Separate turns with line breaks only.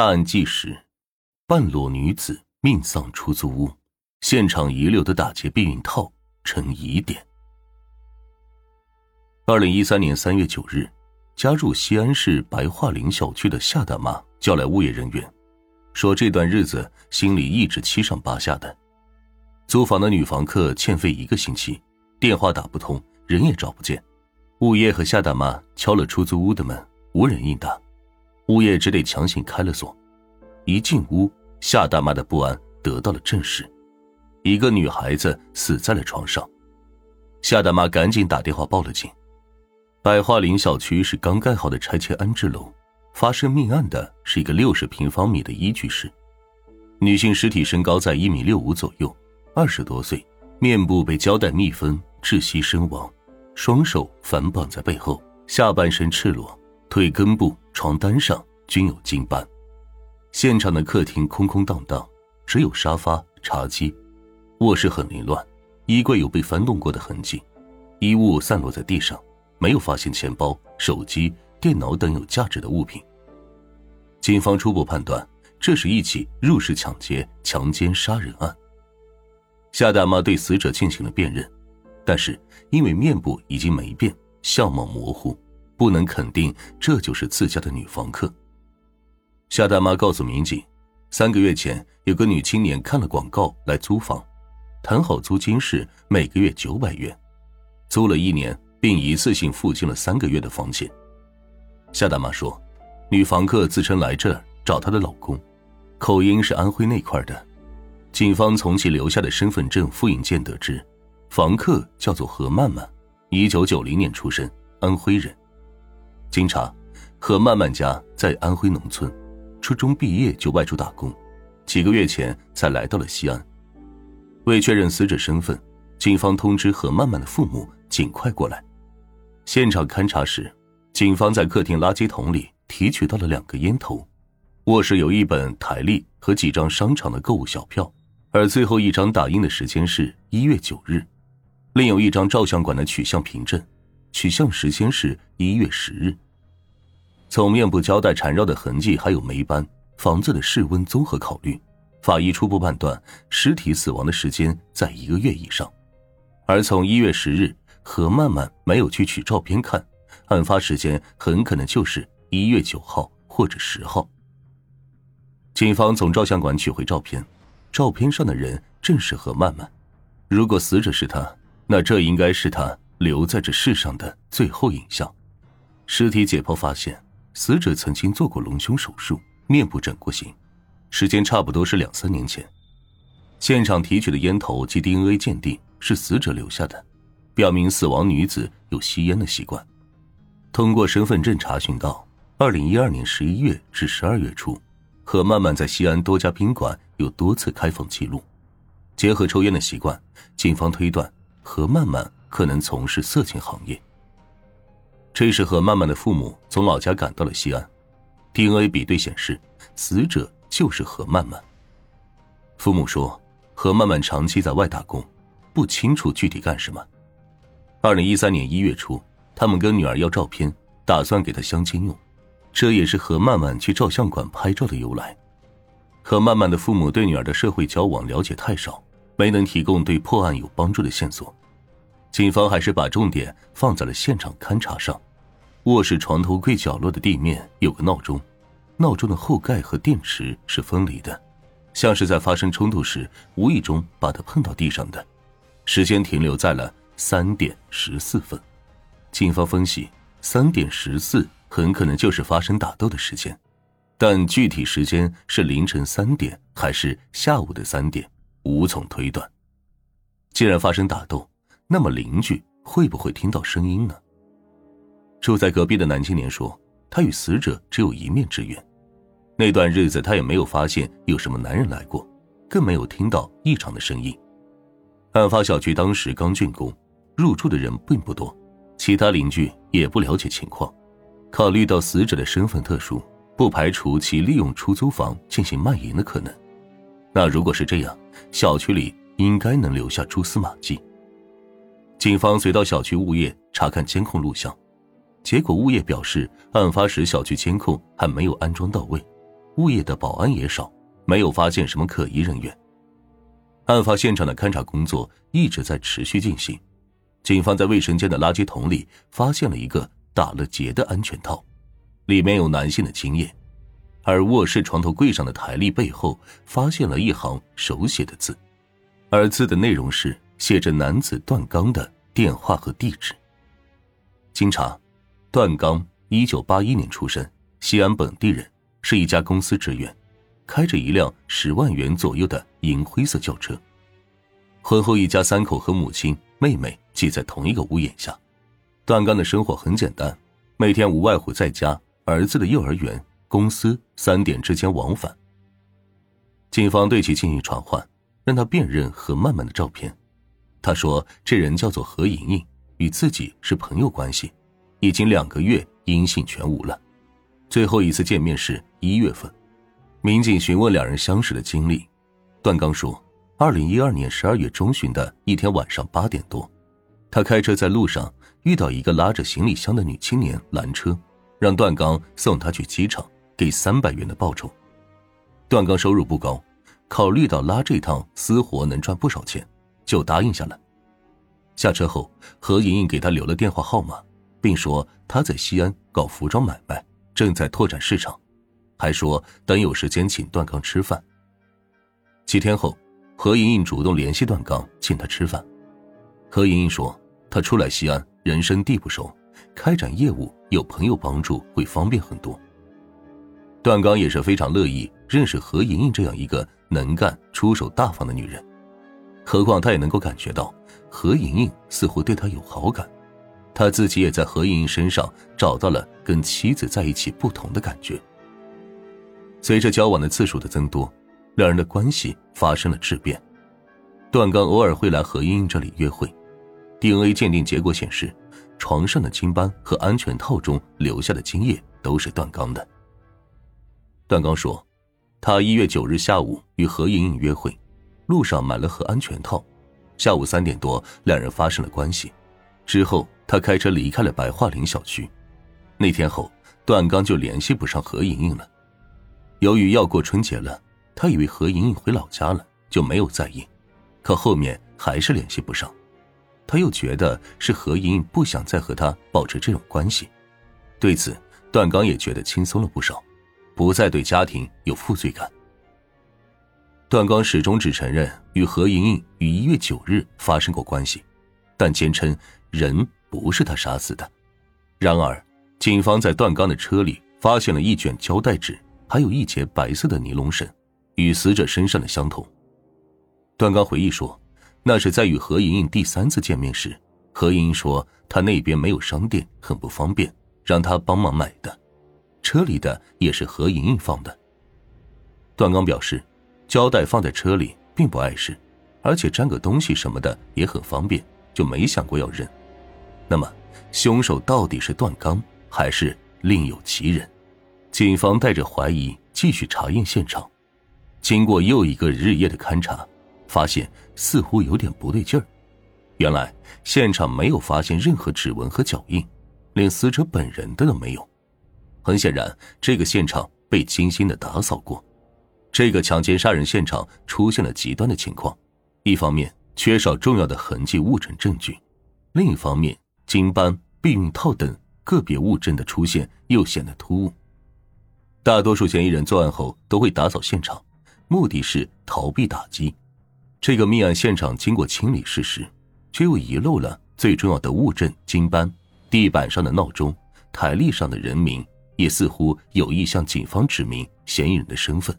大案纪实：半裸女子命丧出租屋，现场遗留的打劫避孕套成疑点。二零一三年三月九日，家住西安市白桦林小区的夏大妈叫来物业人员，说这段日子心里一直七上八下的。租房的女房客欠费一个星期，电话打不通，人也找不见。物业和夏大妈敲了出租屋的门，无人应答，物业只得强行开了锁。一进屋，夏大妈的不安得到了证实：一个女孩子死在了床上。夏大妈赶紧打电话报了警。百花林小区是刚盖好的拆迁安置楼，发生命案的是一个六十平方米的一居室，女性尸体身高在一米六五左右。二十多岁，面部被胶带密封，窒息身亡，双手反绑在背后，下半身赤裸，腿根部、床单上均有金斑。现场的客厅空空荡荡，只有沙发、茶几，卧室很凌乱，衣柜有被翻动过的痕迹，衣物散落在地上，没有发现钱包、手机、电脑等有价值的物品。警方初步判断，这是一起入室抢劫、强奸杀人案。夏大妈对死者进行了辨认，但是因为面部已经霉变，相貌模糊，不能肯定这就是自家的女房客。夏大妈告诉民警，三个月前有个女青年看了广告来租房，谈好租金是每个月九百元，租了一年，并一次性付清了三个月的房钱。夏大妈说，女房客自称来这儿找她的老公，口音是安徽那块的。警方从其留下的身份证复印件得知，房客叫做何曼曼，一九九零年出生，安徽人。经查，何曼曼家在安徽农村，初中毕业就外出打工，几个月前才来到了西安。为确认死者身份，警方通知何曼曼的父母尽快过来。现场勘查时，警方在客厅垃圾桶里提取到了两个烟头，卧室有一本台历和几张商场的购物小票。而最后一张打印的时间是一月九日，另有一张照相馆的取像凭证，取像时间是一月十日。从面部胶带缠绕的痕迹还有霉斑、房子的室温综合考虑，法医初步判断尸体死亡的时间在一个月以上。而从一月十日何曼曼没有去取照片看，案发时间很可能就是一月九号或者十号。警方从照相馆取回照片。照片上的人正是何曼曼，如果死者是他，那这应该是他留在这世上的最后影像。尸体解剖发现，死者曾经做过隆胸手术，面部整过形，时间差不多是两三年前。现场提取的烟头及 DNA 鉴定是死者留下的，表明死亡女子有吸烟的习惯。通过身份证查询到，二零一二年十一月至十二月初。何曼曼在西安多家宾馆有多次开房记录，结合抽烟的习惯，警方推断何曼曼可能从事色情行业。这是，何曼曼的父母从老家赶到了西安，DNA 比对显示，死者就是何曼曼。父母说，何曼曼长期在外打工，不清楚具体干什么。二零一三年一月初，他们跟女儿要照片，打算给她相亲用。这也是何曼曼去照相馆拍照的由来。何曼曼的父母对女儿的社会交往了解太少，没能提供对破案有帮助的线索。警方还是把重点放在了现场勘查上。卧室床头柜角落的地面有个闹钟，闹钟的后盖和电池是分离的，像是在发生冲突时无意中把它碰到地上的。时间停留在了三点十四分。警方分析，三点十四。很可能就是发生打斗的时间，但具体时间是凌晨三点还是下午的三点，无从推断。既然发生打斗，那么邻居会不会听到声音呢？住在隔壁的男青年说，他与死者只有一面之缘，那段日子他也没有发现有什么男人来过，更没有听到异常的声音。案发小区当时刚竣工，入住的人并不多，其他邻居也不了解情况。考虑到死者的身份特殊，不排除其利用出租房进行卖淫的可能。那如果是这样，小区里应该能留下蛛丝马迹。警方随到小区物业查看监控录像，结果物业表示，案发时小区监控还没有安装到位，物业的保安也少，没有发现什么可疑人员。案发现场的勘查工作一直在持续进行，警方在卫生间的垃圾桶里发现了一个打了结的安全套，里面有男性的精液，而卧室床头柜上的台历背后发现了一行手写的字，而字的内容是写着男子段刚的电话和地址。经查，段刚一九八一年出生，西安本地人，是一家公司职员。开着一辆十万元左右的银灰色轿车。婚后一家三口和母亲、妹妹挤在同一个屋檐下。段刚的生活很简单，每天无外乎在家、儿子的幼儿园、公司三点之间往返。警方对其进行传唤，让他辨认何曼曼的照片。他说：“这人叫做何莹莹，与自己是朋友关系，已经两个月音信全无了。最后一次见面是一月份。”民警询问两人相识的经历，段刚说：，二零一二年十二月中旬的一天晚上八点多，他开车在路上遇到一个拉着行李箱的女青年拦车，让段刚送她去机场，给三百元的报酬。段刚收入不高，考虑到拉这趟私活能赚不少钱，就答应下来。下车后，何莹莹给他留了电话号码，并说他在西安搞服装买卖，正在拓展市场。还说等有时间请段刚吃饭。几天后，何莹莹主动联系段刚，请他吃饭。何莹莹说，她出来西安，人生地不熟，开展业务有朋友帮助会方便很多。段刚也是非常乐意认识何莹莹这样一个能干、出手大方的女人，何况他也能够感觉到何莹莹似乎对他有好感，他自己也在何莹莹身上找到了跟妻子在一起不同的感觉。随着交往的次数的增多，两人的关系发生了质变。段刚偶尔会来何莹莹这里约会，DNA 鉴定结果显示，床上的精斑和安全套中留下的精液都是段刚的。段刚说，他一月九日下午与何莹莹约会，路上买了盒安全套，下午三点多两人发生了关系，之后他开车离开了白桦林小区。那天后，段刚就联系不上何莹莹了。由于要过春节了，他以为何莹莹回老家了，就没有在意。可后面还是联系不上，他又觉得是何莹莹不想再和他保持这种关系。对此，段刚也觉得轻松了不少，不再对家庭有负罪感。段刚始终只承认与何莹莹于一月九日发生过关系，但坚称人不是他杀死的。然而，警方在段刚的车里发现了一卷胶带纸。还有一节白色的尼龙绳，与死者身上的相同。段刚回忆说，那是在与何莹莹第三次见面时，何莹莹说她那边没有商店，很不方便，让他帮忙买的。车里的也是何莹莹放的。段刚表示，胶带放在车里并不碍事，而且粘个东西什么的也很方便，就没想过要扔。那么，凶手到底是段刚，还是另有其人？警方带着怀疑继续查验现场，经过又一个日夜的勘查，发现似乎有点不对劲儿。原来现场没有发现任何指纹和脚印，连死者本人的都没有。很显然，这个现场被精心的打扫过。这个强奸杀人现场出现了极端的情况：一方面缺少重要的痕迹物证证据，另一方面金斑、避孕套等个别物证的出现又显得突兀。大多数嫌疑人作案后都会打扫现场，目的是逃避打击。这个命案现场经过清理事实，却又遗漏了最重要的物证金斑，地板上的闹钟，台历上的人名，也似乎有意向警方指明嫌疑人的身份。